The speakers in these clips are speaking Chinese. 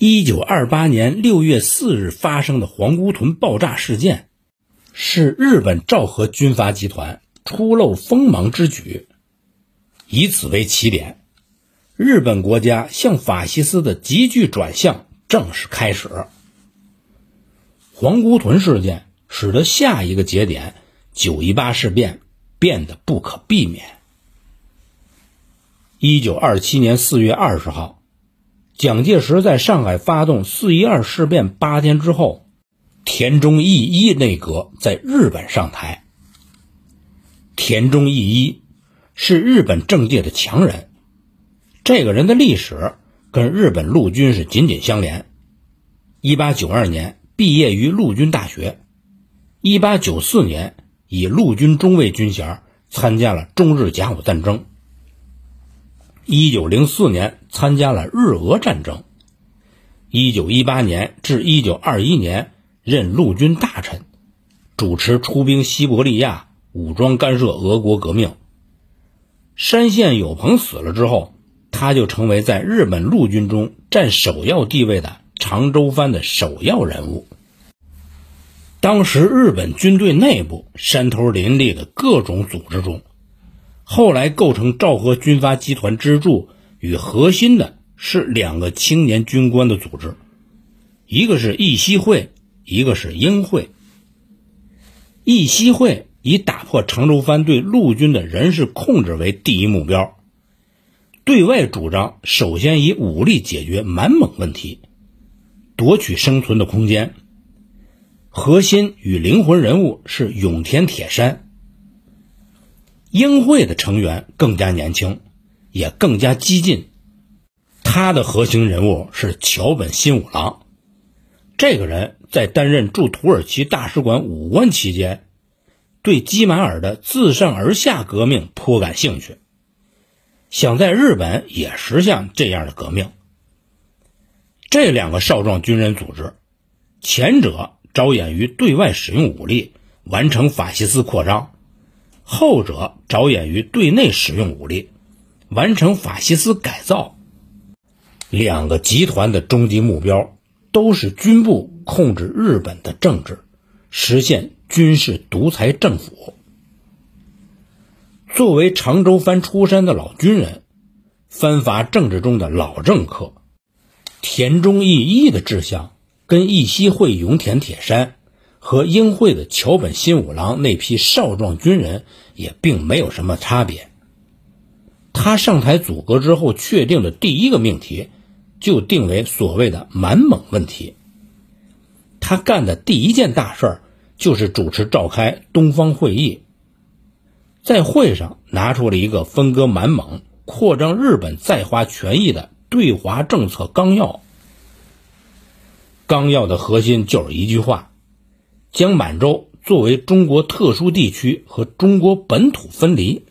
一九二八年六月四日发生的皇姑屯爆炸事件，是日本昭和军阀集团初露锋芒之举。以此为起点，日本国家向法西斯的急剧转向正式开始。皇姑屯事件使得下一个节点九一八事变变得不可避免。一九二七年四月二十号，蒋介石在上海发动四一二事变八天之后，田中义一内阁在日本上台。田中义一是日本政界的强人，这个人的历史跟日本陆军是紧紧相连。一八九二年毕业于陆军大学，一八九四年以陆军中尉军衔参加了中日甲午战争。一九零四年参加了日俄战争，一九一八年至一九二一年任陆军大臣，主持出兵西伯利亚，武装干涉俄国革命。山县有朋死了之后，他就成为在日本陆军中占首要地位的长州藩的首要人物。当时日本军队内部山头林立的各种组织中。后来构成昭和军阀集团支柱与核心的是两个青年军官的组织，一个是义熙会，一个是英会。义熙会以打破长州藩对陆军的人事控制为第一目标，对外主张首先以武力解决满蒙问题，夺取生存的空间。核心与灵魂人物是永田铁山。英会的成员更加年轻，也更加激进。他的核心人物是桥本新五郎。这个人在担任驻土耳其大使馆武官期间，对基马尔的自上而下革命颇感兴趣，想在日本也实现这样的革命。这两个少壮军人组织，前者着眼于对外使用武力，完成法西斯扩张。后者着眼于对内使用武力，完成法西斯改造。两个集团的终极目标都是军部控制日本的政治，实现军事独裁政府。作为长州藩出身的老军人，藩阀政治中的老政客，田中义一的志向跟义熙会永田铁山。和英会的桥本新五郎那批少壮军人也并没有什么差别。他上台组阁之后，确定的第一个命题就定为所谓的满蒙问题。他干的第一件大事儿就是主持召开东方会议，在会上拿出了一个分割满蒙、扩张日本在华权益的对华政策纲要。纲要的核心就是一句话。将满洲作为中国特殊地区和中国本土分离，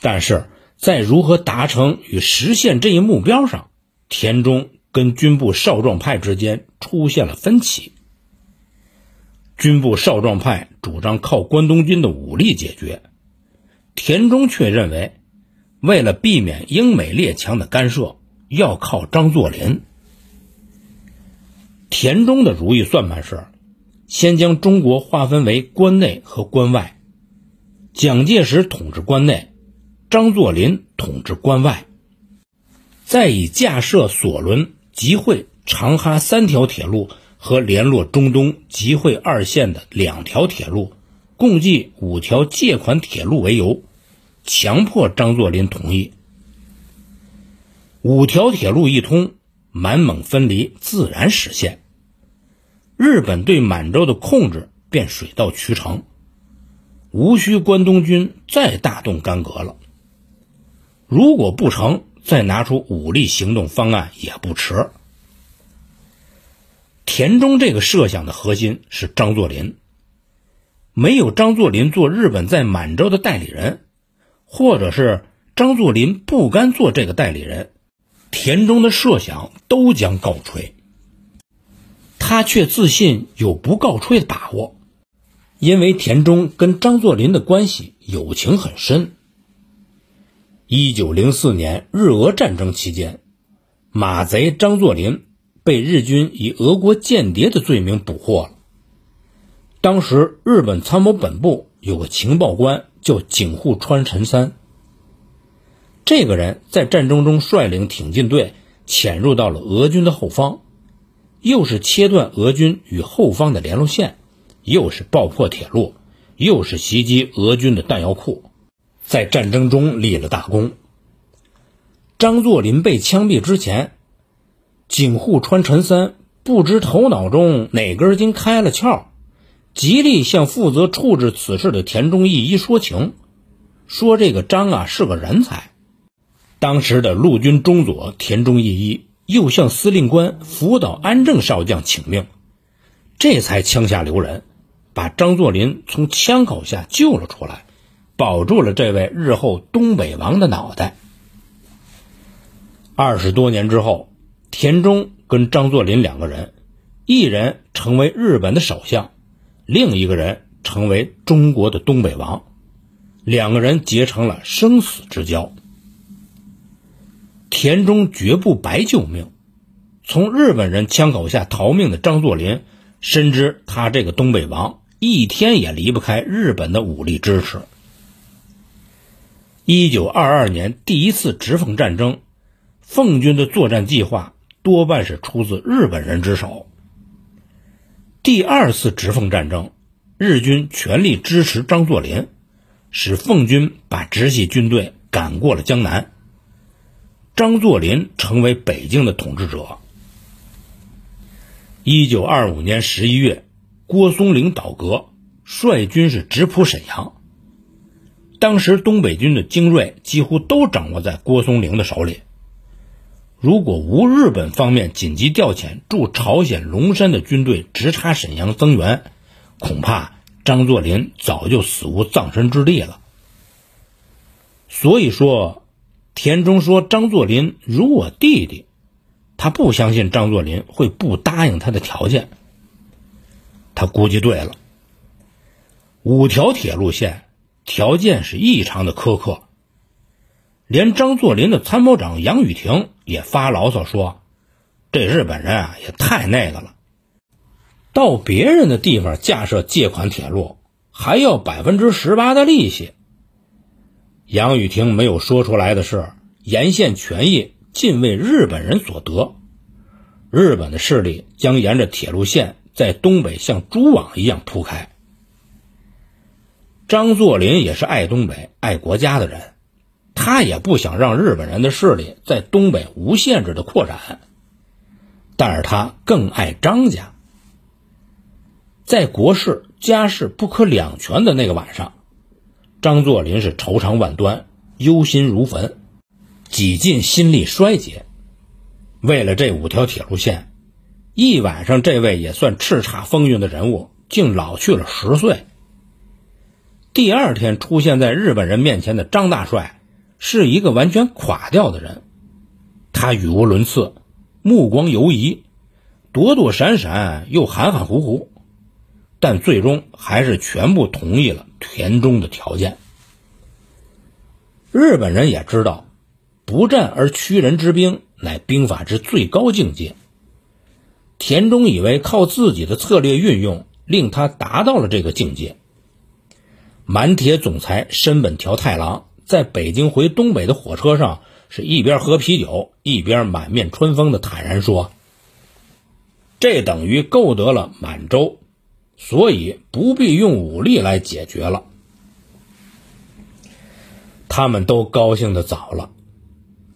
但是在如何达成与实现这一目标上，田中跟军部少壮派之间出现了分歧。军部少壮派主张靠关东军的武力解决，田中却认为，为了避免英美列强的干涉，要靠张作霖。田中的如意算盘是。先将中国划分为关内和关外，蒋介石统治关内，张作霖统治关外，再以架设索伦、集会、长哈三条铁路和联络中东、集会二线的两条铁路，共计五条借款铁路为由，强迫张作霖同意。五条铁路一通，满蒙分离自然实现。日本对满洲的控制便水到渠成，无需关东军再大动干戈了。如果不成，再拿出武力行动方案也不迟。田中这个设想的核心是张作霖，没有张作霖做日本在满洲的代理人，或者是张作霖不甘做这个代理人，田中的设想都将告吹。他却自信有不告吹的把握，因为田中跟张作霖的关系友情很深。一九零四年日俄战争期间，马贼张作霖被日军以俄国间谍的罪名捕获了。当时日本参谋本部有个情报官叫井户川陈三，这个人在战争中率领挺进队潜入到了俄军的后方，又是切断俄军与后方的联络线，又是爆破铁路，又是袭击俄军的弹药库，在战争中立了大功。张作霖被枪毙之前，井户川陈三不知头脑中哪根筋开了窍，极力向负责处置此事的田中义一说情，说这个张啊是个人才。当时的陆军中佐田中义一又向司令官福岛安正少将请命，这才枪下留人，把张作霖从枪口下救了出来，保住了这位日后东北王的脑袋。二十多年之后，田中跟张作霖两个人，一人成为日本的首相，另一个人成为中国的东北王，两个人结成了生死之交。田中绝不白救命，从日本人枪口下逃命的张作霖，深知他这个东北王一天也离不开日本的武力支持。一九二二年第一次直奉战争。奉军的作战计划多半是出自日本人之手。第二次直奉战争，日军全力支持张作霖，使奉军把直系军队赶过了江南。张作霖成为北京的统治者。一九二五年十一月，郭松龄倒戈，率军是直扑沈阳。当时东北军的精锐几乎都掌握在郭松龄的手里。如果无日本方面紧急调遣驻朝鲜龙山的军队直插沈阳增援，恐怕张作霖早就死无葬身之地了。所以说，田中说张作霖如我弟弟，他不相信张作霖会不答应他的条件。他估计对了，五条铁路线条件是异常的苛刻。连张作霖的参谋长杨宇霆也发牢骚说：“这日本人啊，也太那个了，到别人的地方架设借款铁路，还要百分之十八的利息。”杨宇霆没有说出来的是，沿线权益尽为日本人所得，日本的势力将沿着铁路线在东北像蛛网一样铺开。张作霖也是爱东北、爱国家的人。他也不想让日本人的势力在东北无限制的扩展，但是他更爱张家。在国事家事不可两全的那个晚上，张作霖是愁肠万端，忧心如焚，几近心力衰竭。为了这五条铁路线，一晚上，这位也算叱咤风云的人物，竟老去了十岁。第二天出现在日本人面前的张大帅。是一个完全垮掉的人，他语无伦次，目光游移，躲躲闪闪，又含含糊糊，但最终还是全部同意了田中的条件。日本人也知道，不战而屈人之兵乃兵法之最高境界。田中以为靠自己的策略运用，令他达到了这个境界。满铁总裁深本条太郎。在北京回东北的火车上，是一边喝啤酒，一边满面春风的坦然说：“这等于购得了满洲，所以不必用武力来解决了。”他们都高兴的早了。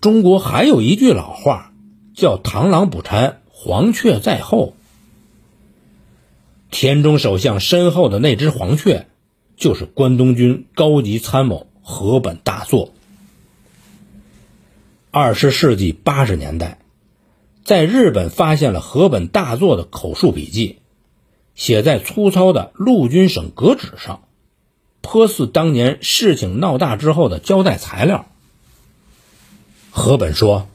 中国还有一句老话，叫“螳螂捕蝉，黄雀在后”。田中首相身后的那只黄雀，就是关东军高级参谋。河本大作。二十世纪八十年代，在日本发现了河本大作的口述笔记，写在粗糙的陆军省格纸上，颇似当年事情闹大之后的交代材料。河本说：“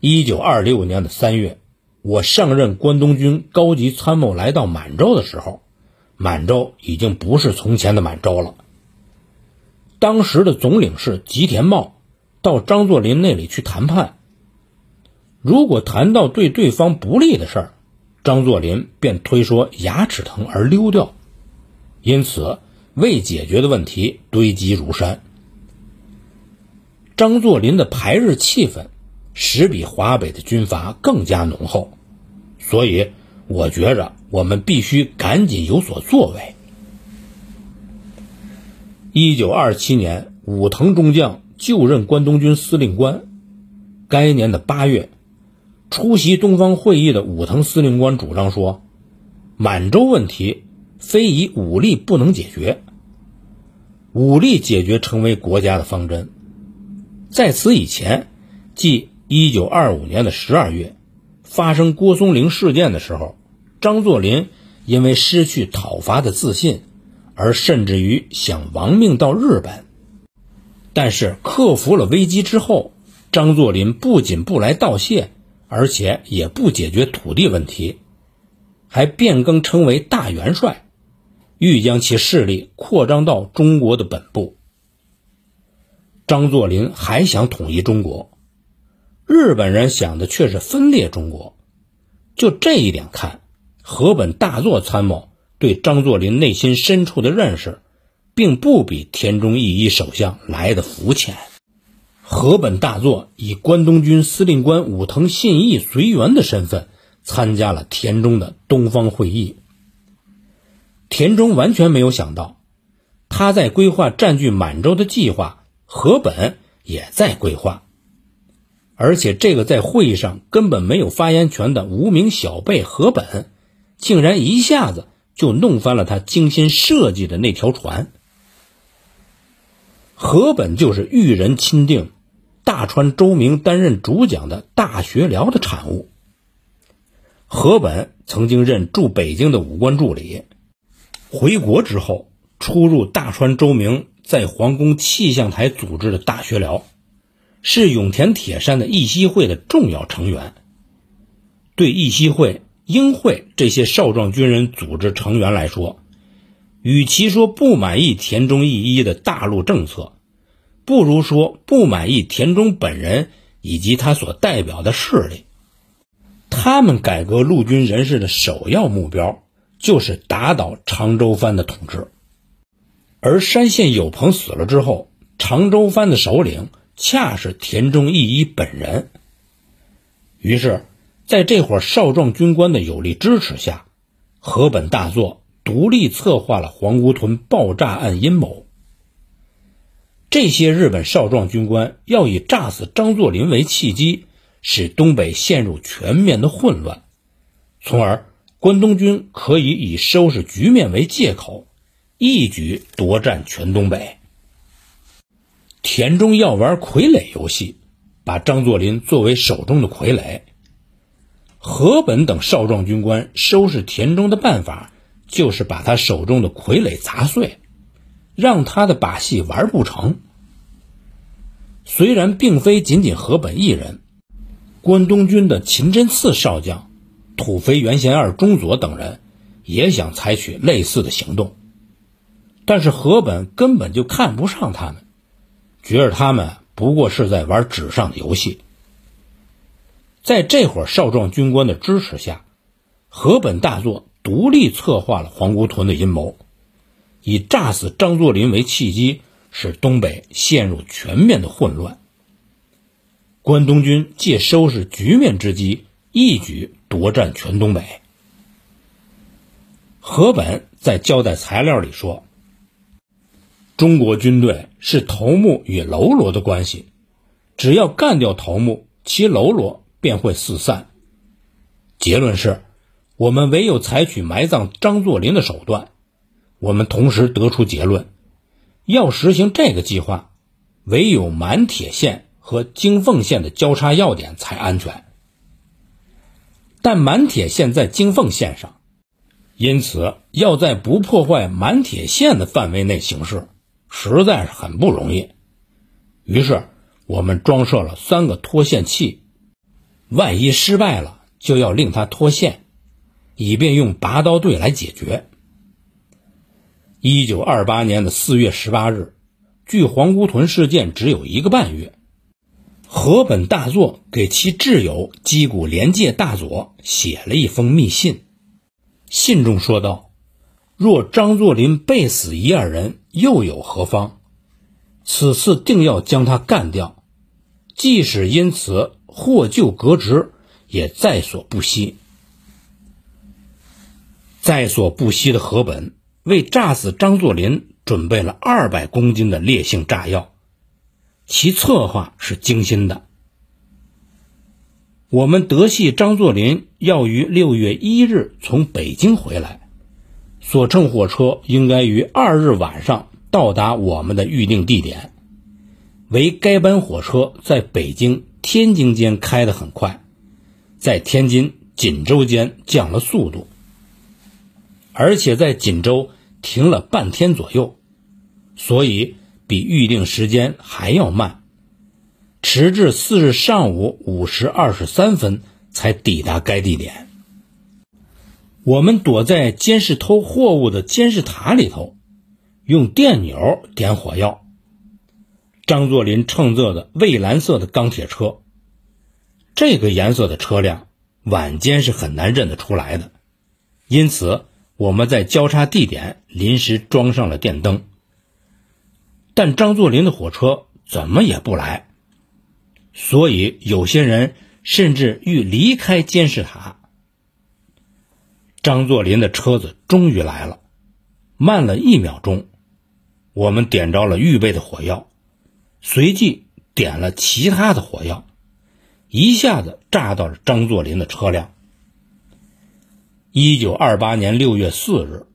一九二六年的三月，我上任关东军高级参谋，来到满洲的时候，满洲已经不是从前的满洲了。”当时的总领事吉田茂到张作霖那里去谈判。如果谈到对对方不利的事儿，张作霖便推说牙齿疼而溜掉，因此未解决的问题堆积如山。张作霖的排日气氛，实比华北的军阀更加浓厚，所以我觉着我们必须赶紧有所作为。一九二七年，武藤中将就任关东军司令官，该年的八月。出席东方会议的武藤司令官主张说：“满洲问题非以武力不能解决，武力解决成为国家的方针。”在此以前，即1925年的12月，发生郭松龄事件的时候，张作霖因为失去讨伐的自信，而甚至于想亡命到日本。但是克服了危机之后，张作霖不仅不来道谢。而且也不解决土地问题，还变更称为大元帅，欲将其势力扩张到中国的本部。张作霖还想统一中国，日本人想的却是分裂中国。就这一点看，河本大作参谋对张作霖内心深处的认识，并不比田中义一首相来的肤浅。河本大作以关东军司令官武藤信义随员的身份参加了田中的东方会议。田中完全没有想到，他在规划占据满洲的计划，河本也在规划，而且这个在会议上根本没有发言权的无名小辈河本，竟然一下子就弄翻了他精心设计的那条船。河本就是裕人钦定。大川周明担任主讲的大学寮的产物。河本曾经任驻北京的武官助理，回国之后出入大川周明在皇宫气象台组织的大学寮，是永田铁山的义熙会的重要成员。对义熙会、英会这些少壮军人组织成员来说，与其说不满意田中义一的大陆政策。不如说不满意田中本人以及他所代表的势力。他们改革陆军人士的首要目标就是打倒长州藩的统治。而山县有朋死了之后，长州藩的首领恰是田中义一本人。于是，在这伙少壮军官的有力支持下，河本大作独立策划了黄姑屯爆炸案阴谋。这些日本少壮军官要以炸死张作霖为契机，使东北陷入全面的混乱，从而关东军可以以收拾局面为借口，一举夺占全东北。田中要玩傀儡游戏，把张作霖作为手中的傀儡。河本等少壮军官收拾田中的办法，就是把他手中的傀儡砸碎。让他的把戏玩不成。虽然并非仅仅河本一人，关东军的秦真次少将、土肥原贤二中佐等人也想采取类似的行动，但是河本根本就看不上他们，觉得他们不过是在玩纸上的游戏。在这伙少壮军官的支持下，河本大作独立策划了黄姑屯的阴谋。以炸死张作霖为契机，使东北陷入全面的混乱。关东军借收拾局面之机，一举夺占全东北。河本在交代材料里说：“中国军队是头目与喽啰的关系，只要干掉头目，其喽啰便会四散。结论是，我们唯有采取埋葬张作霖的手段。”我们同时得出结论：要实行这个计划，唯有满铁线和京凤线的交叉要点才安全。但满铁线在京凤线上，因此要在不破坏满铁线的范围内行事，实在是很不容易。于是，我们装设了三个脱线器，万一失败了，就要令它脱线，以便用拔刀队来解决。一九二八年的四月十八日，距皇姑屯事件只有一个半月，河本大作给其挚友矶谷廉介大佐写了一封密信，信中说道：“若张作霖被死一二人，又有何方？此次定要将他干掉，即使因此获救革职，也在所不惜。”在所不惜的河本为炸死张作霖准备了二百公斤的烈性炸药，其策划是精心的。我们德系张作霖要于六月一日从北京回来，所乘火车应该于二日晚上到达我们的预定地点。为该班火车在北京、天津间开得很快，在天津、锦州间降了速度。而且在锦州停了半天左右，所以比预定时间还要慢，迟至四日上午五时二十三分才抵达该地点。我们躲在监视偷货物的监视塔里头，用电钮点火药。张作霖乘坐的蔚蓝色的钢铁车，这个颜色的车辆晚间是很难认得出来的，因此。我们在交叉地点临时装上了电灯，但张作霖的火车怎么也不来，所以有些人甚至欲离开监视塔。张作霖的车子终于来了，慢了一秒钟，我们点着了预备的火药，随即点了其他的火药，一下子炸到了张作霖的车辆。一九二八年六月四日，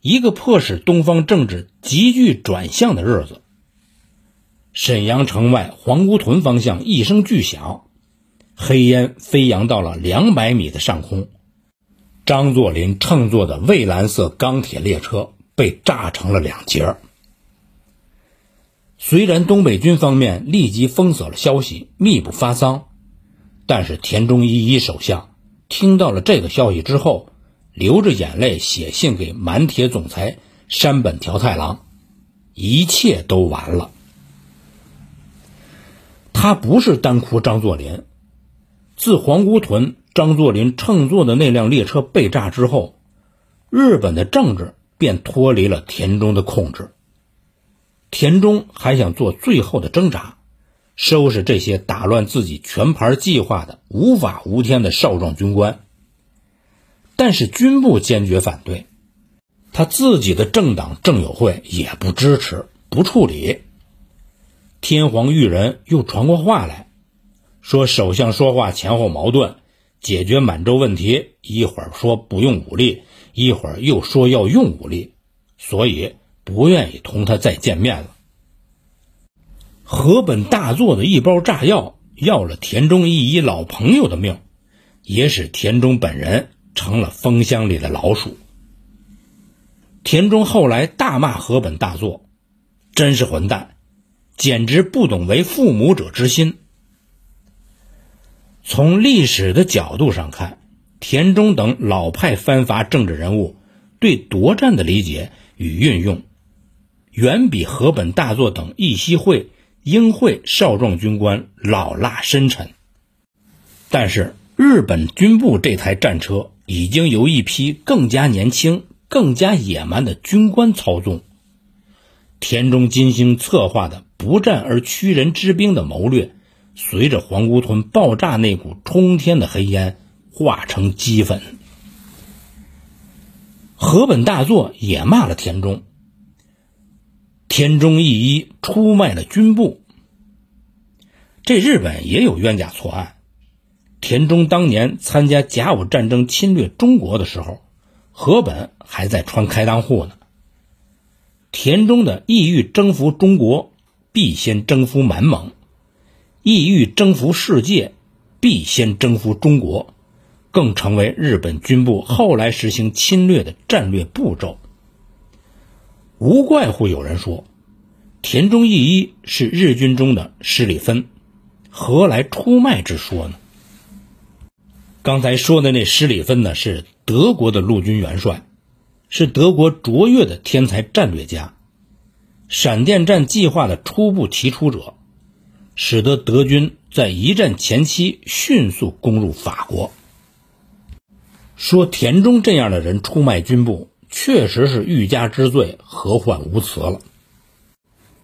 一个迫使东方政治急剧转向的日子。沈阳城外黄姑屯方向一声巨响，黑烟飞扬到了两百米的上空。张作霖乘坐的蔚蓝色钢铁列车被炸成了两截。虽然东北军方面立即封锁了消息，密不发丧，但是田中一一首相听到了这个消息之后。流着眼泪写信给满铁总裁山本条太郎，一切都完了。他不是单哭张作霖，自黄姑屯张作霖乘坐的那辆列车被炸之后，日本的政治便脱离了田中的控制。田中还想做最后的挣扎，收拾这些打乱自己全盘计划的无法无天的少壮军官。但是军部坚决反对，他自己的政党政友会也不支持，不处理。天皇裕仁又传过话来，说首相说话前后矛盾，解决满洲问题一会儿说不用武力，一会儿又说要用武力，所以不愿意同他再见面了。河本大作的一包炸药要了田中义一老朋友的命，也使田中本人。成了风箱里的老鼠。田中后来大骂河本大作，真是混蛋，简直不懂为父母者之心。从历史的角度上看，田中等老派藩阀政治人物对夺战的理解与运用，远比河本大作等义熙会、英会少壮军官老辣深沉。但是日本军部这台战车。已经由一批更加年轻、更加野蛮的军官操纵。田中金星策划的不战而屈人之兵的谋略，随着黄姑屯爆炸那股冲天的黑烟化成齑粉。河本大作也骂了田中，田中义一出卖了军部。这日本也有冤假错案。田中当年参加甲午战争侵略中国的时候，河本还在穿开裆裤呢。田中的意欲征服中国，必先征服满蒙；意欲征服世界，必先征服中国，更成为日本军部后来实行侵略的战略步骤。无怪乎有人说，田中义一是日军中的施里芬，何来出卖之说呢？刚才说的那施里芬呢，是德国的陆军元帅，是德国卓越的天才战略家，闪电战计划的初步提出者，使得德军在一战前期迅速攻入法国。说田中这样的人出卖军部，确实是欲加之罪，何患无辞了。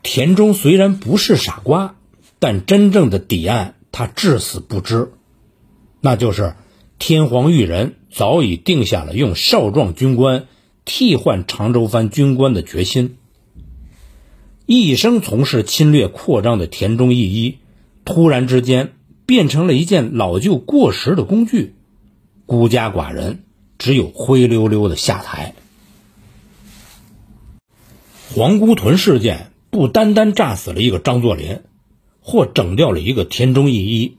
田中虽然不是傻瓜，但真正的底案他至死不知，那就是天皇裕仁早已定下了用少壮军官替换长州藩军官的决心。一生从事侵略扩张的田中义一，突然之间变成了一件老旧过时的工具，孤家寡人，只有灰溜溜的下台。皇姑屯事件不单单炸死了一个张作霖，或整掉了一个田中义一，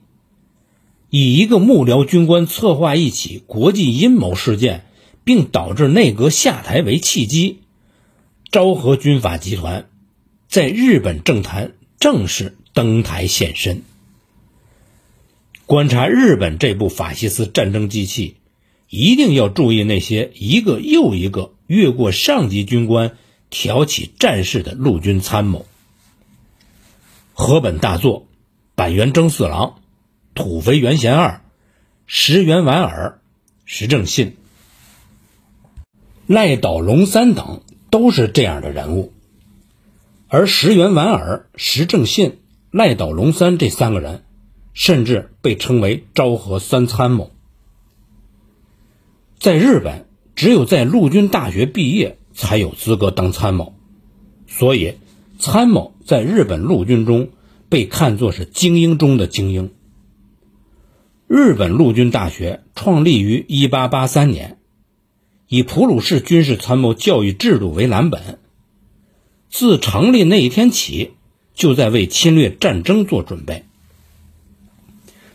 以一个幕僚军官策划一起国际阴谋事件，并导致内阁下台为契机，昭和军阀集团。在日本政坛正式登台现身。观察日本这部法西斯战争机器，一定要注意那些一个又一个越过上级军官挑起战事的陆军参谋。河本大作、板垣征四郎、土肥原贤二、石原莞尔、石正信、赖岛龙三等，都是这样的人物。而石原莞尔、石正信、赖岛龙三这三个人，甚至被称为昭和三参谋。在日本，只有在陆军大学毕业才有资格当参谋，所以参谋在日本陆军中被看作是精英中的精英。日本陆军大学创立于1883年，以普鲁士军事参谋教育制度为蓝本。自成立那一天起，就在为侵略战争做准备。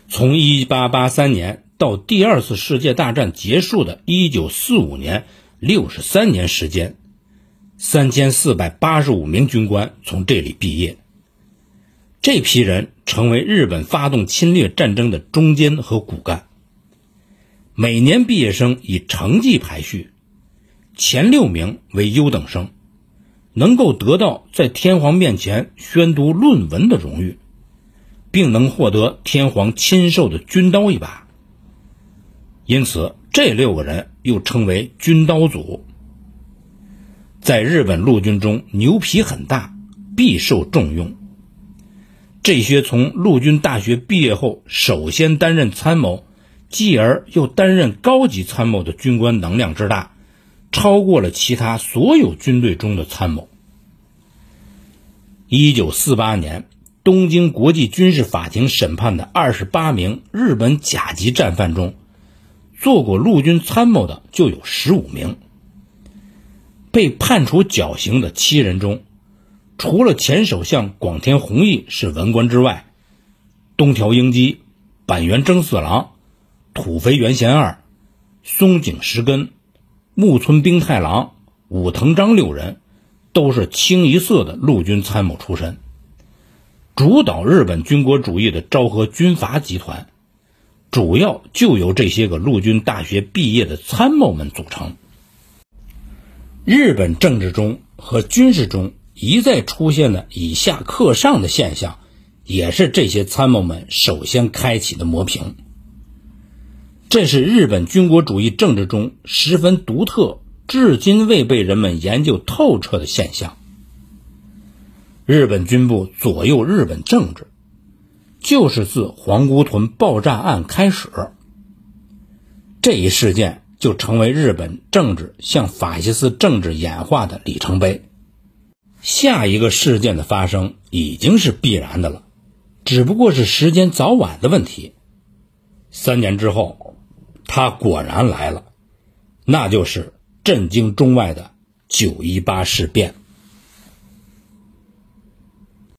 从1883年到第二次世界大战结束的1945年，六十三年时间，三千四百八十五名军官从这里毕业。这批人成为日本发动侵略战争的中坚和骨干。每年毕业生以成绩排序，前六名为优等生。能够得到在天皇面前宣读论文的荣誉，并能获得天皇亲授的军刀一把，因此这六个人又称为军刀组。在日本陆军中，牛皮很大，必受重用。这些从陆军大学毕业后首先担任参谋，继而又担任高级参谋的军官，能量之大。超过了其他所有军队中的参谋。一九四八年，东京国际军事法庭审判的二十八名日本甲级战犯中，做过陆军参谋的就有十五名。被判处绞刑的七人中，除了前首相广田弘毅是文官之外，东条英机、板垣征四郎、土肥原贤二、松井石根。木村兵太郎、武藤章六人都是清一色的陆军参谋出身，主导日本军国主义的昭和军阀集团，主要就由这些个陆军大学毕业的参谋们组成。日本政治中和军事中一再出现的以下克上的现象，也是这些参谋们首先开启的磨平。这是日本军国主义政治中十分独特、至今未被人们研究透彻的现象。日本军部左右日本政治，就是自皇姑屯爆炸案开始。这一事件就成为日本政治向法西斯政治演化的里程碑。下一个事件的发生已经是必然的了，只不过是时间早晚的问题。三年之后。他果然来了，那就是震惊中外的九一八事变。